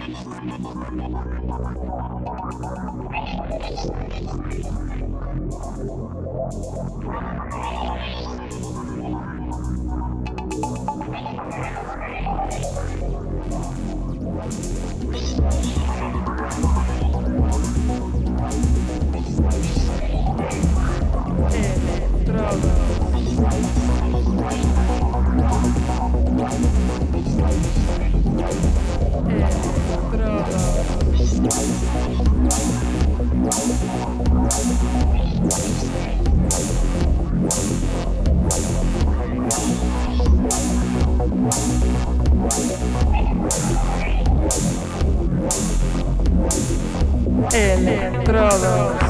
Estrada. Electrodos.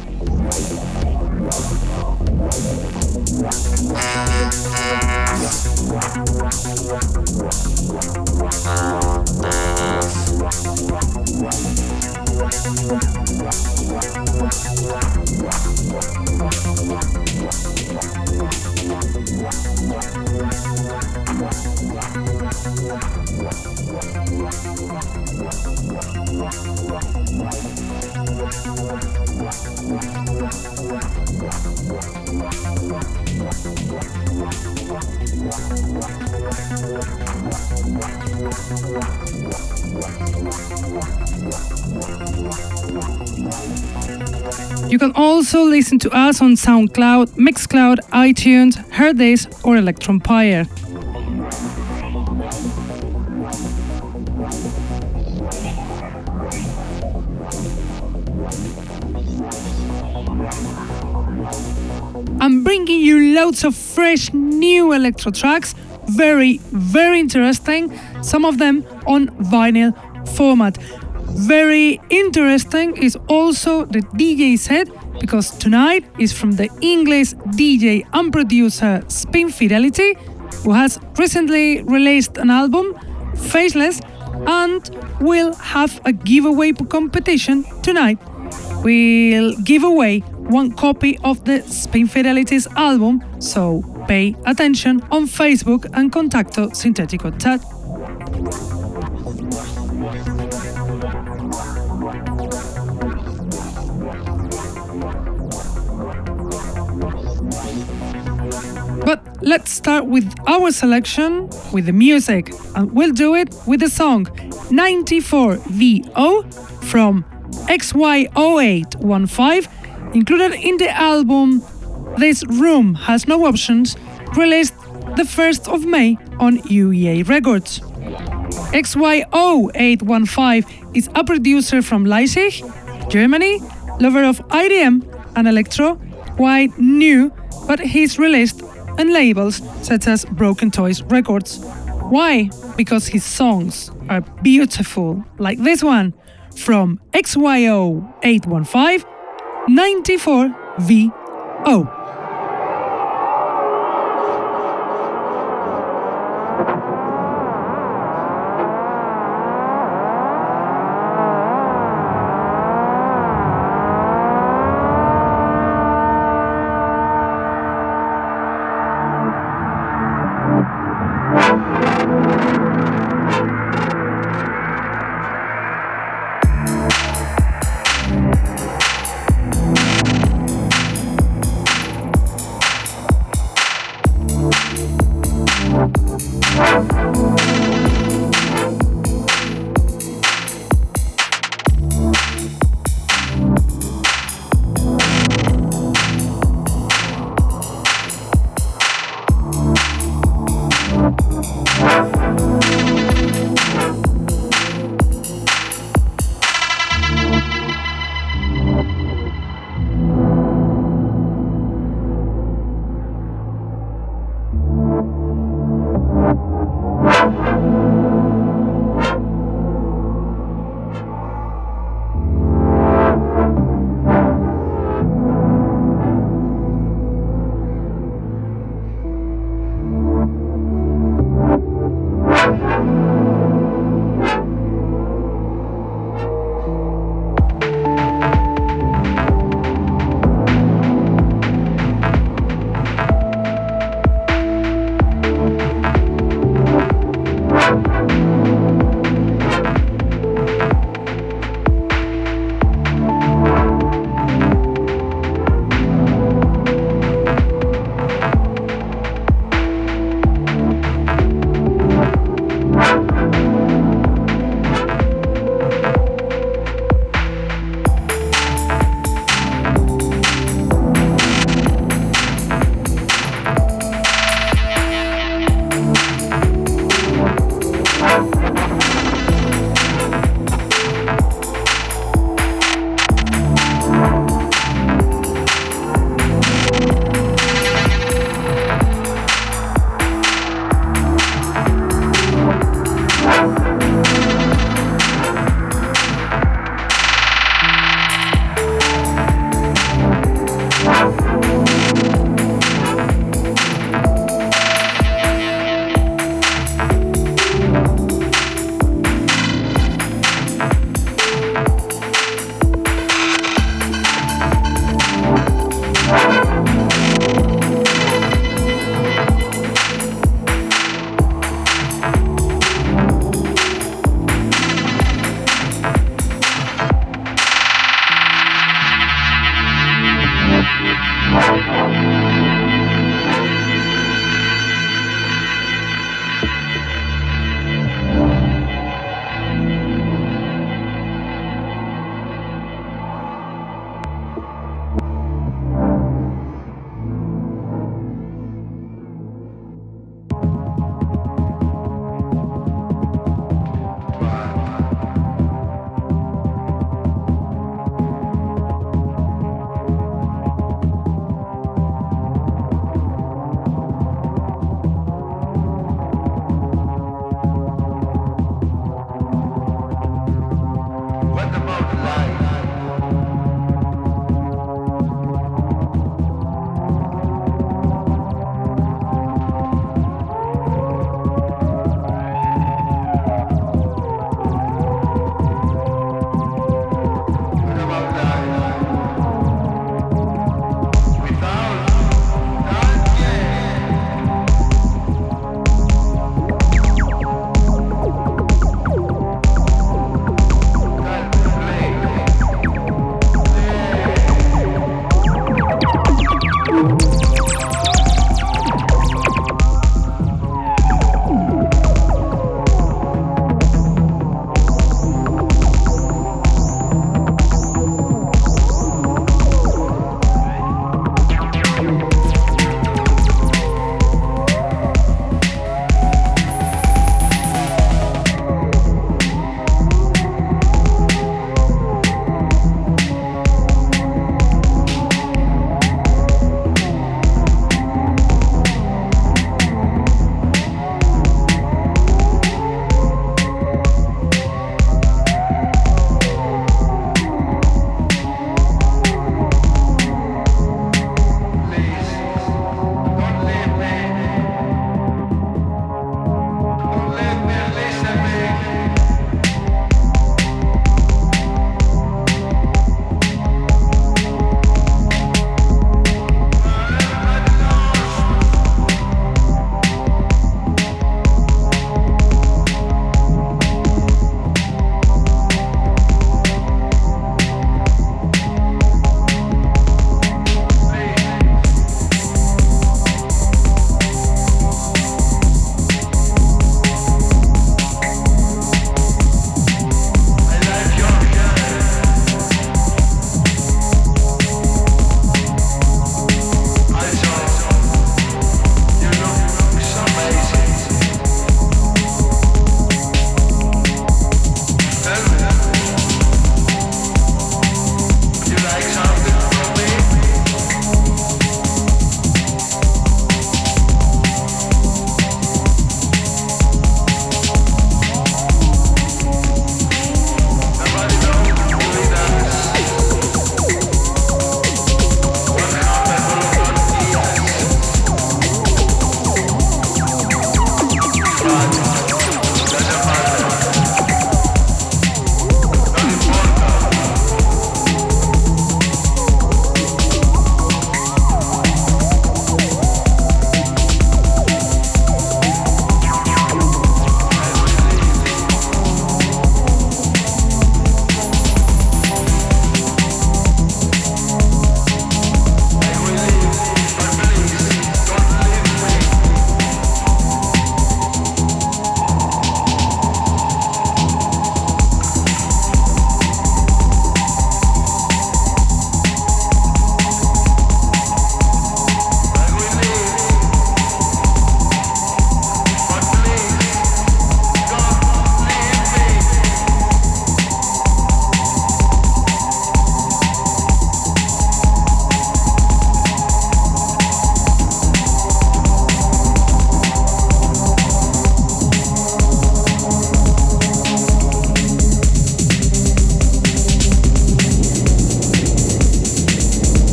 Also listen to us on SoundCloud, Mixcloud, iTunes, Hearthis, or Electronpire. I'm bringing you loads of fresh new electro tracks, very, very interesting, some of them on vinyl format. Very interesting is also the DJ set because tonight is from the English DJ and producer Spin Fidelity, who has recently released an album, Faceless, and will have a giveaway competition tonight. We'll give away one copy of the Spin Fidelity's album, so pay attention on Facebook and Contacto Sintetico chat. But let's start with our selection with the music, and we'll do it with the song 94VO from XY0815, included in the album This Room Has No Options, released the 1st of May on UEA Records. XY0815 is a producer from Leipzig, Germany, lover of IDM and electro, quite new, but he's released on labels such as Broken Toys Records. Why? Because his songs are beautiful, like this one from XY0815 94VO.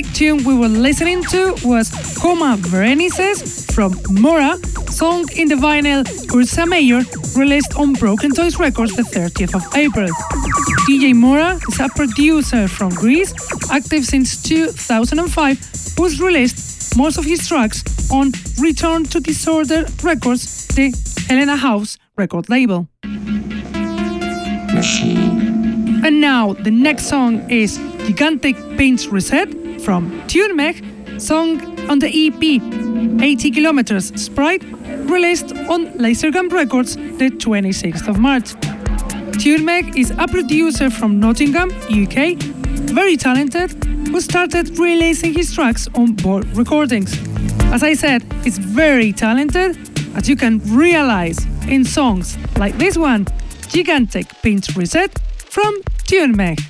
This tune we were listening to was Coma Berenices from Mora, song in the vinyl Ursa Major, released on Broken Toys Records the 30th of April. DJ Mora is a producer from Greece, active since 2005, who's released most of his tracks on Return to Disorder Records, the Helena House record label. And now the next song is Gigantic Paints Reset from TuneMeg, song on the EP 80 Kilometers Sprite, released on Lasergun Records the 26th of March. TuneMeg is a producer from Nottingham, UK, very talented, who started releasing his tracks on board recordings. As I said, he's very talented, as you can realize in songs like this one, Gigantic Paints Reset from TuneMeg.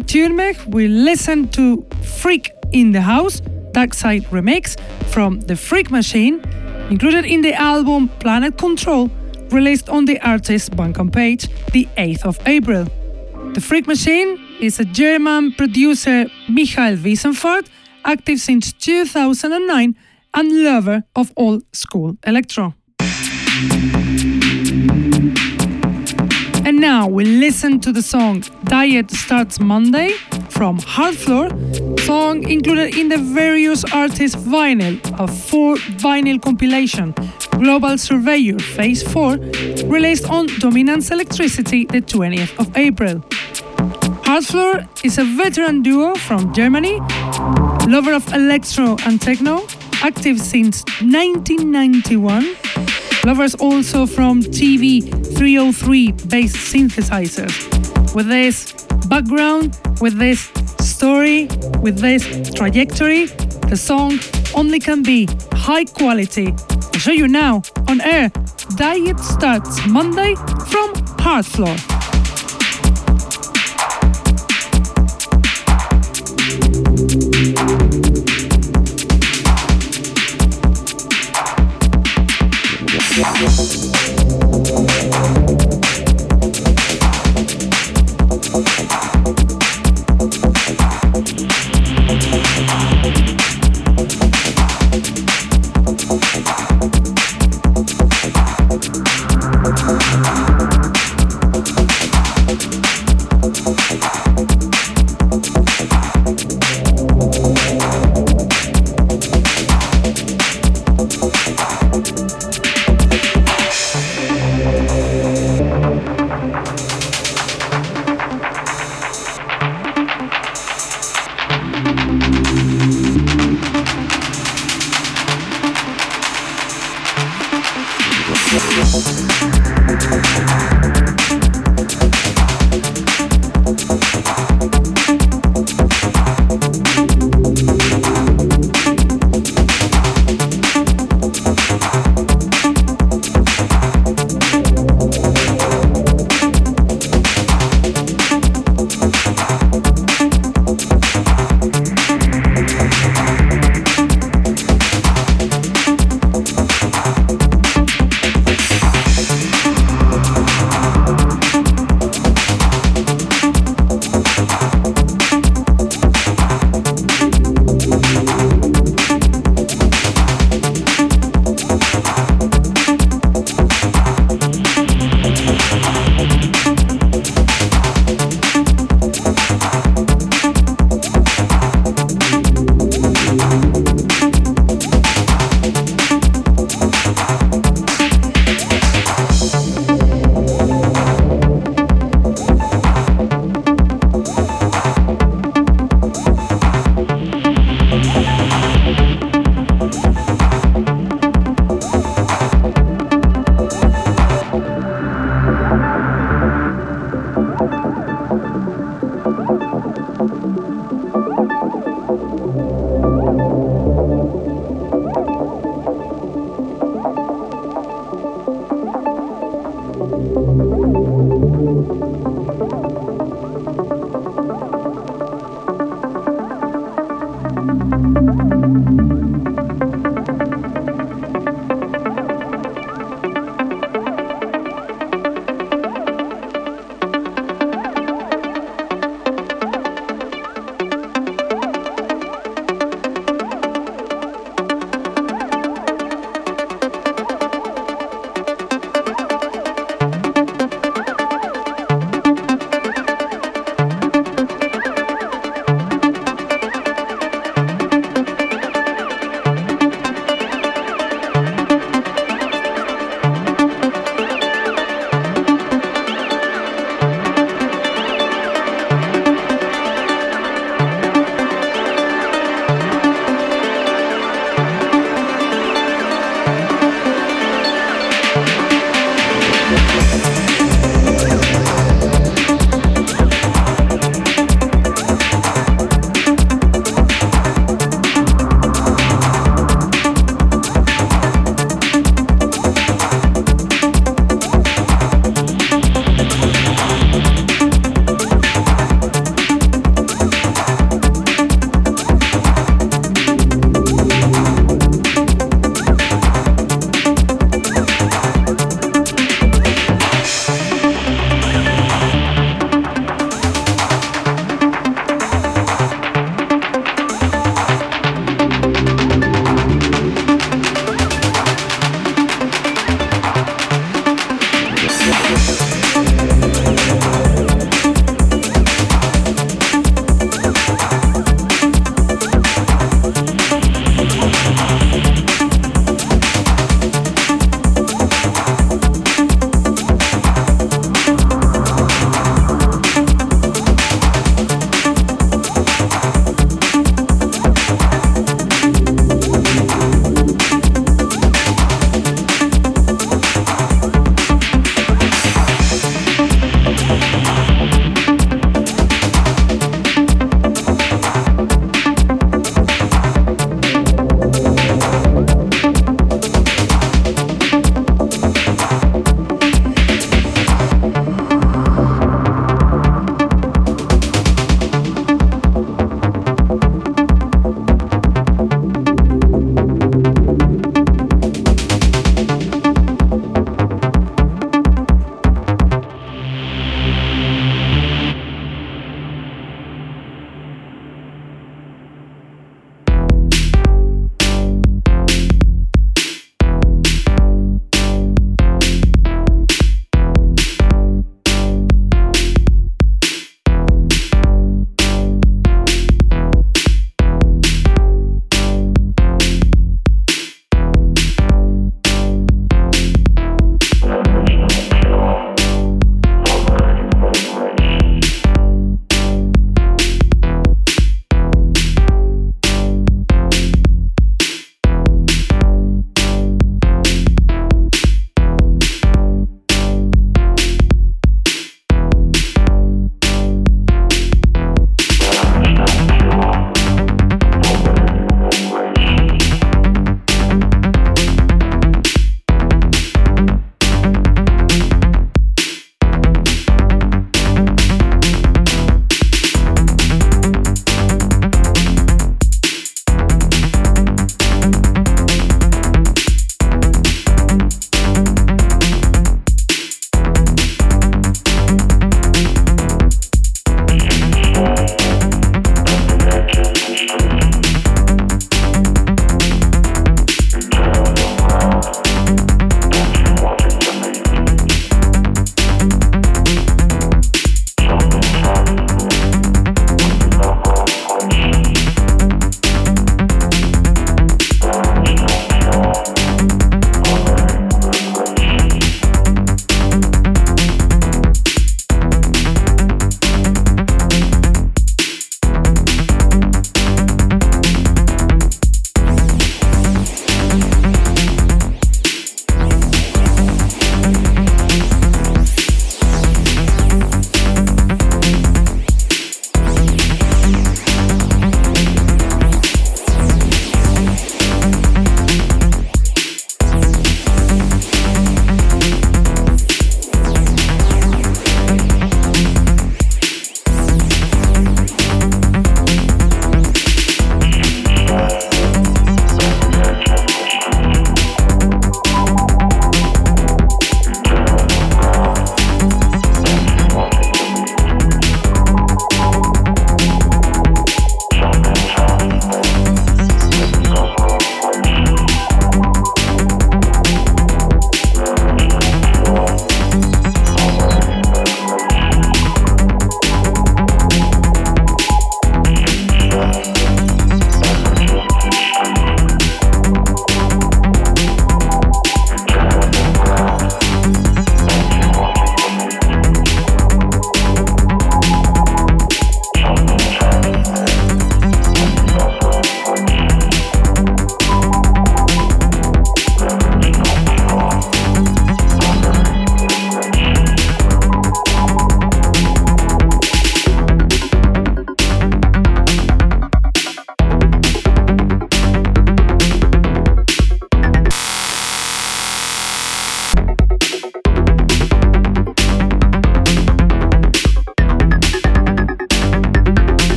Thunberg, we listen to Freak in the House, Dark Side remix from The Freak Machine, included in the album Planet Control, released on the artist's Bandcamp page the 8th of April. The Freak Machine is a German producer Michael Wiesenfeld, active since 2009 and lover of old school electro. And now we listen to the song Diet Starts Monday from Heartfloor, song included in the various artists vinyl, a four vinyl compilation, Global Surveyor Phase 4, released on Dominance Electricity the 20th of April. Heartfloor is a veteran duo from Germany, lover of electro and techno, active since 1991 Lovers also from TB 303 based synthesizers. With this background, with this story, with this trajectory, the song only can be high quality. I'll show you now on air. Diet starts Monday from Heartfloor.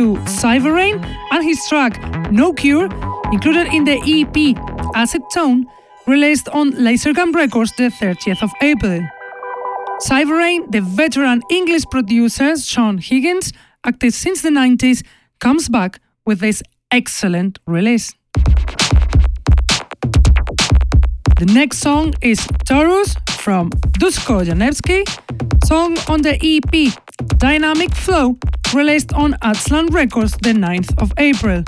To Cyberrain and his track No Cure, included in the EP Acid Tone, released on Lasergun Records the 30th of April. Cyberrain, the veteran English producer Sean Higgins, active since the 90s, comes back with this excellent release. The next song is Taurus from Dusko Janevski, song on the EP Dynamic Flow, released on Aztlan Records the 9th of April.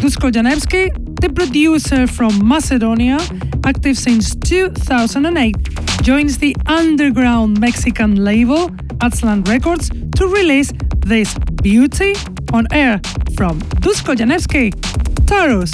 Dusko Janevski, the producer from Macedonia, active since 2008, joins the underground Mexican label Aztlan Records to release this beauty on air from Dusko Janevski, Taurus.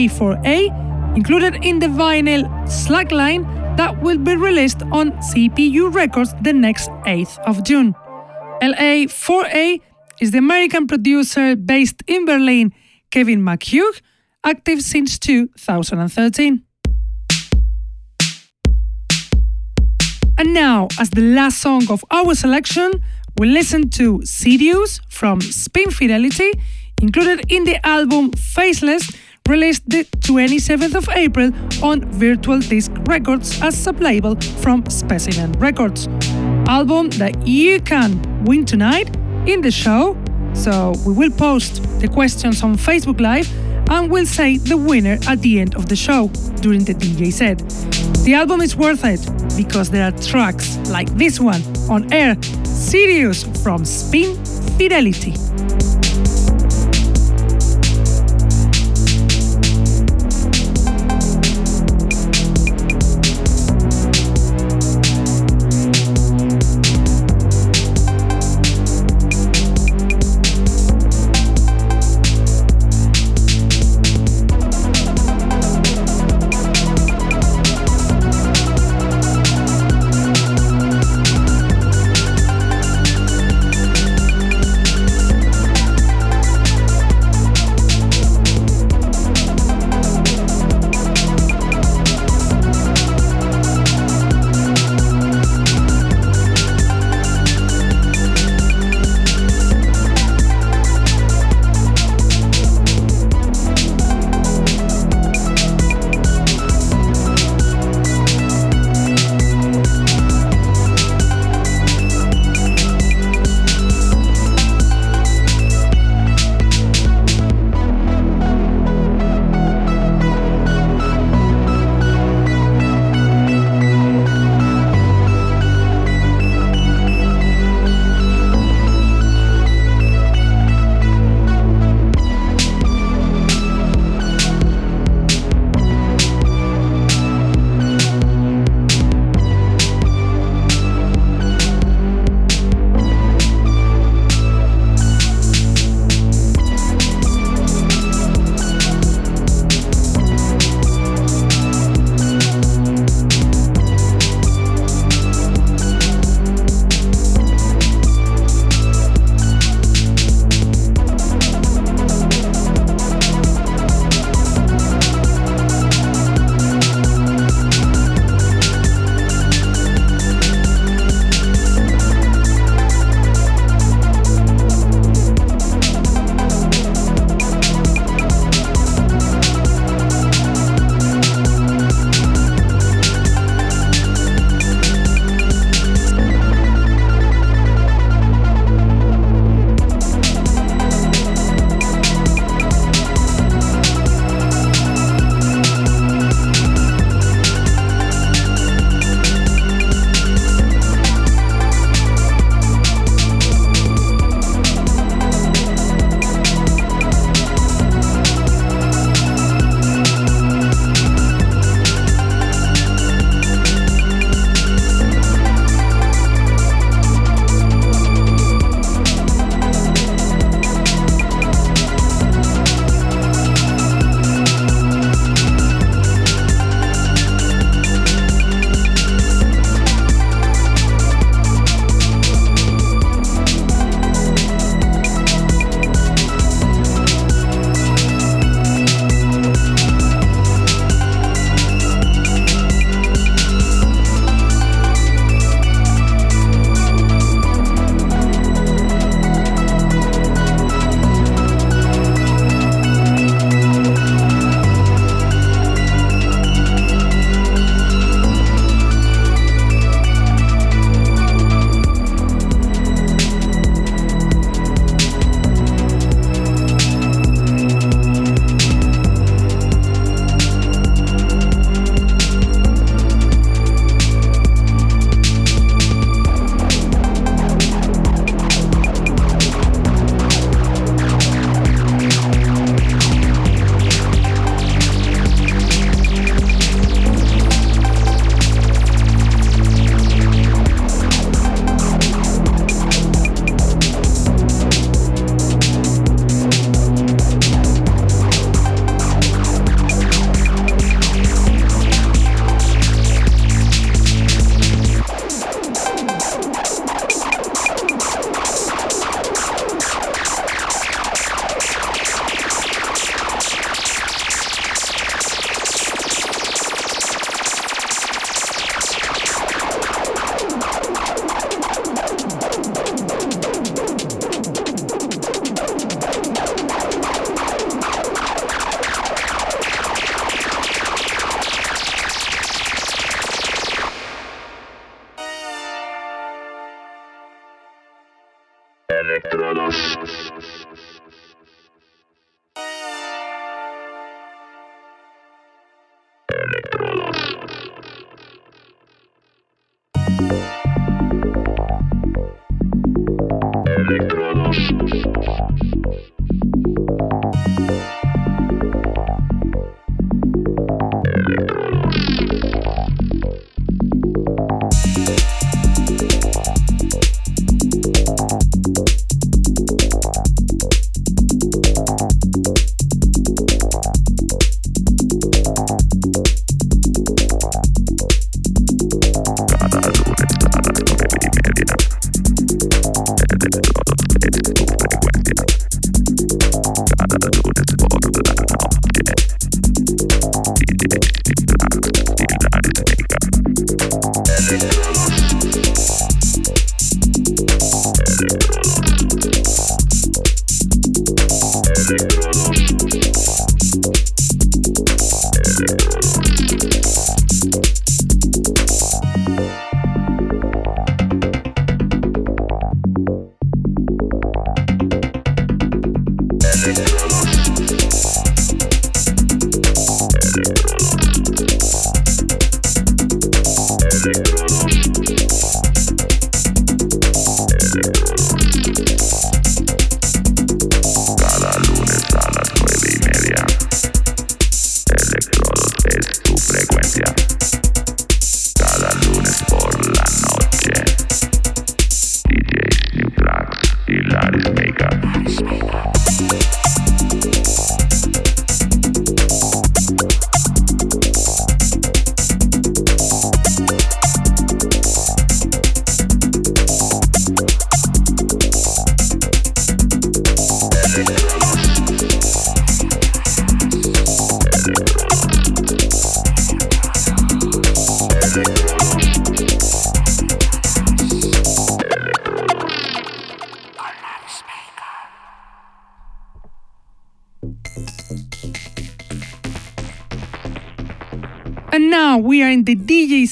LA4A, included in the vinyl Slackline that will be released on CPU Records the next 8th of June. LA4A is the American producer based in Berlin, Kevin McHugh, active since 2013. And now, as the last song of our selection, we listen to Sirius from Spin Fidelity, included in the album Faceless, released the 27th of April on Virtual Disc Records as sub-label from Specimen Records. Album that you can win tonight in the show. So we will post the questions on Facebook Live and we'll say the winner at the end of the show during the DJ set. The album is worth it because there are tracks like this one on air, Sirius from Spin Fidelity.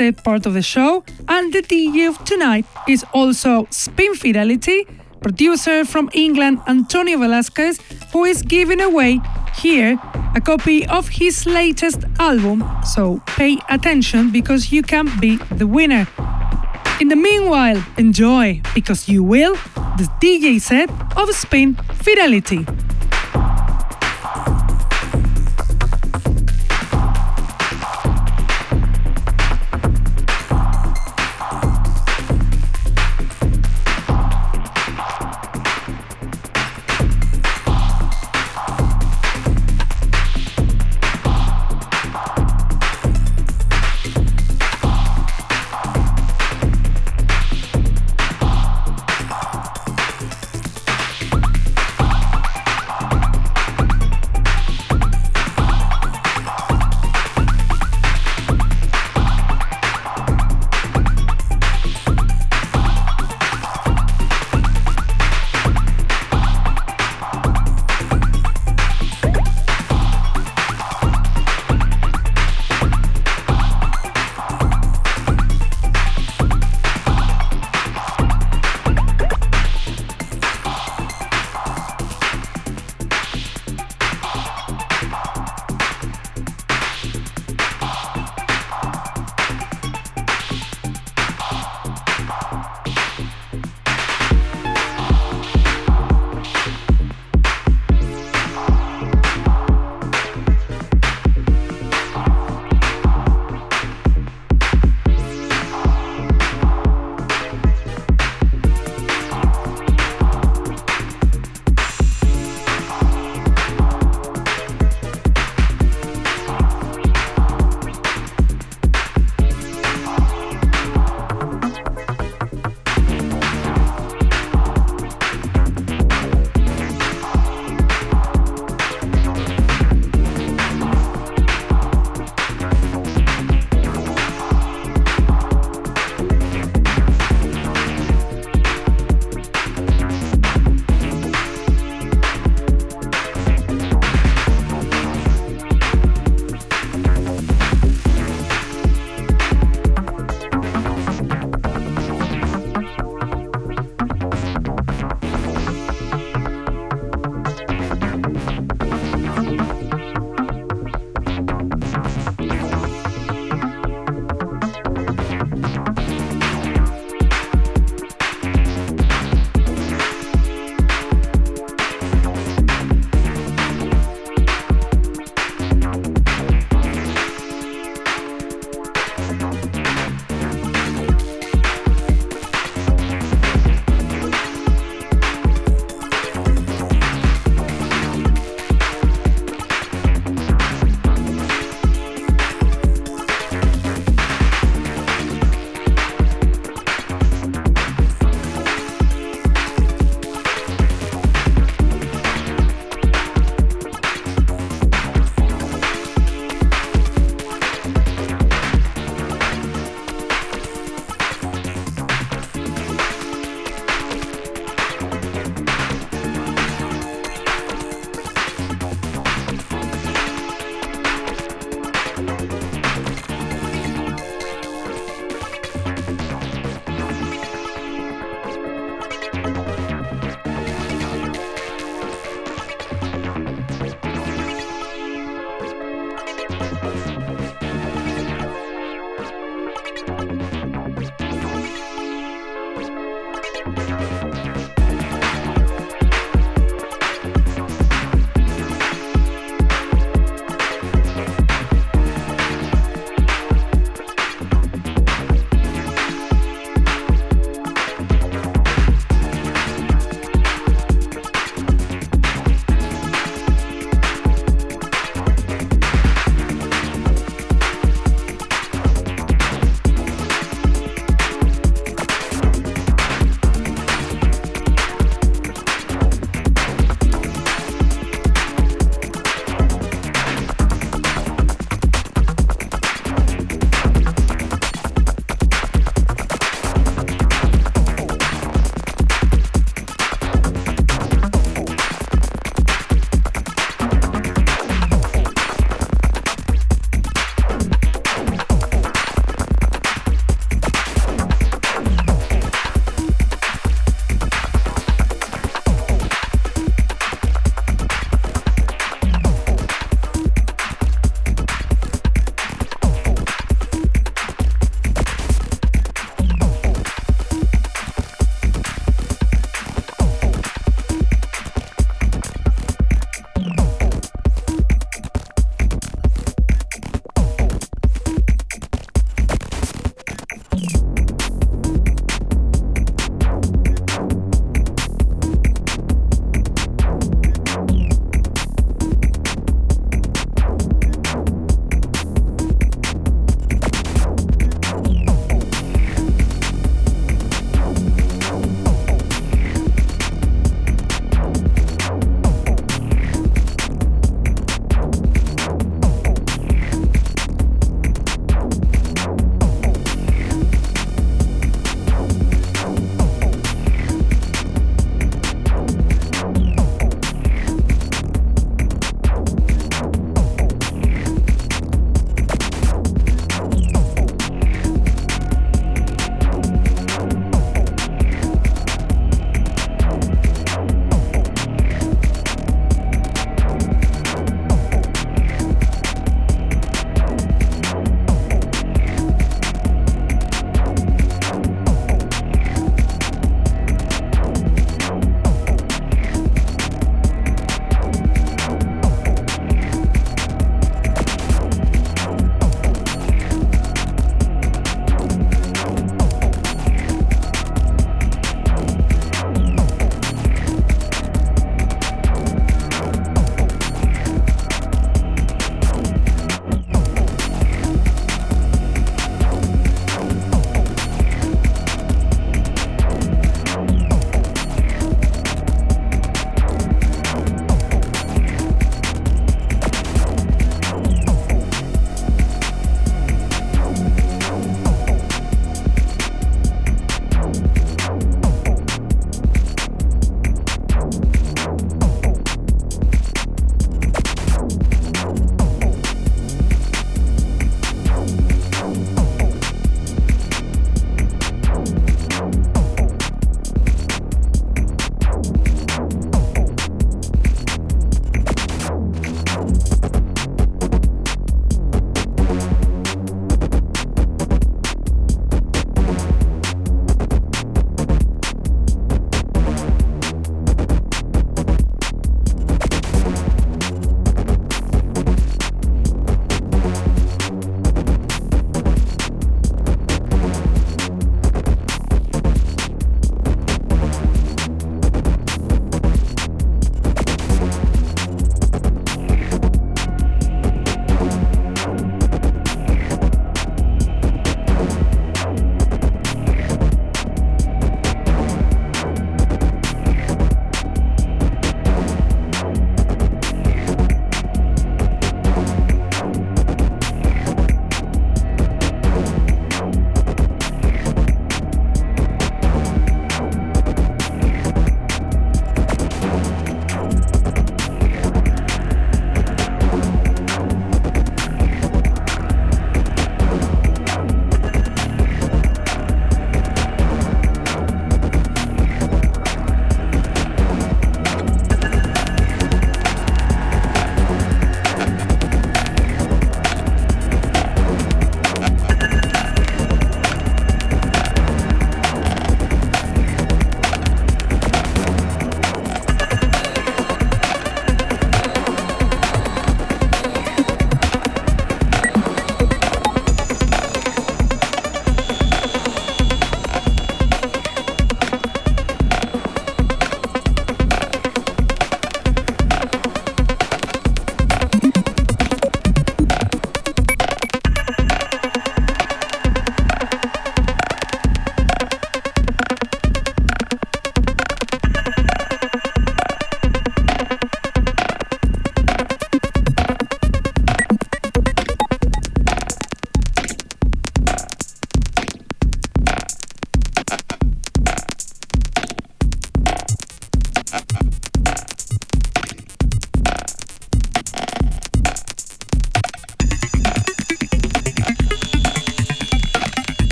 Part of the show, and the DJ of tonight is also Spin Fidelity, producer from England Antonio Velasquez, who is giving away here a copy of his latest album. So pay attention because you can be the winner. In the meanwhile, enjoy, because you will, the DJ set of Spin Fidelity.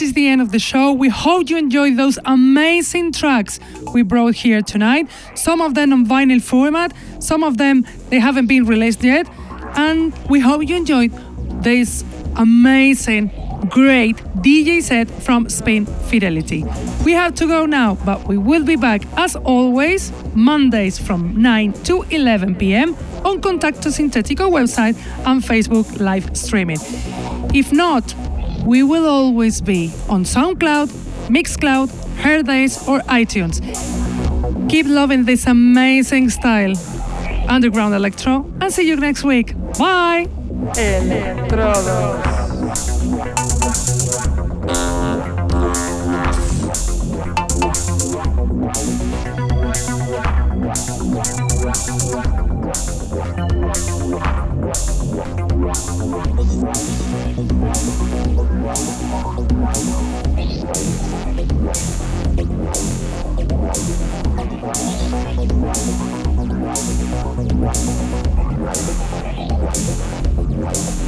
This is the end of the show. We hope you enjoyed those amazing tracks we brought here tonight. Some of them on vinyl format, some of them they haven't been released yet. And we hope you enjoyed this amazing, great DJ set from Spain Fidelity. We have to go now, but we will be back as always Mondays from 9 to 11 p.m. on Contacto Sintetico website and Facebook live streaming. If not, we will always be on SoundCloud, Mixcloud, Hearthis, or iTunes. Keep loving this amazing style, underground electro, and see you next week. Bye! Electrodos. Wow.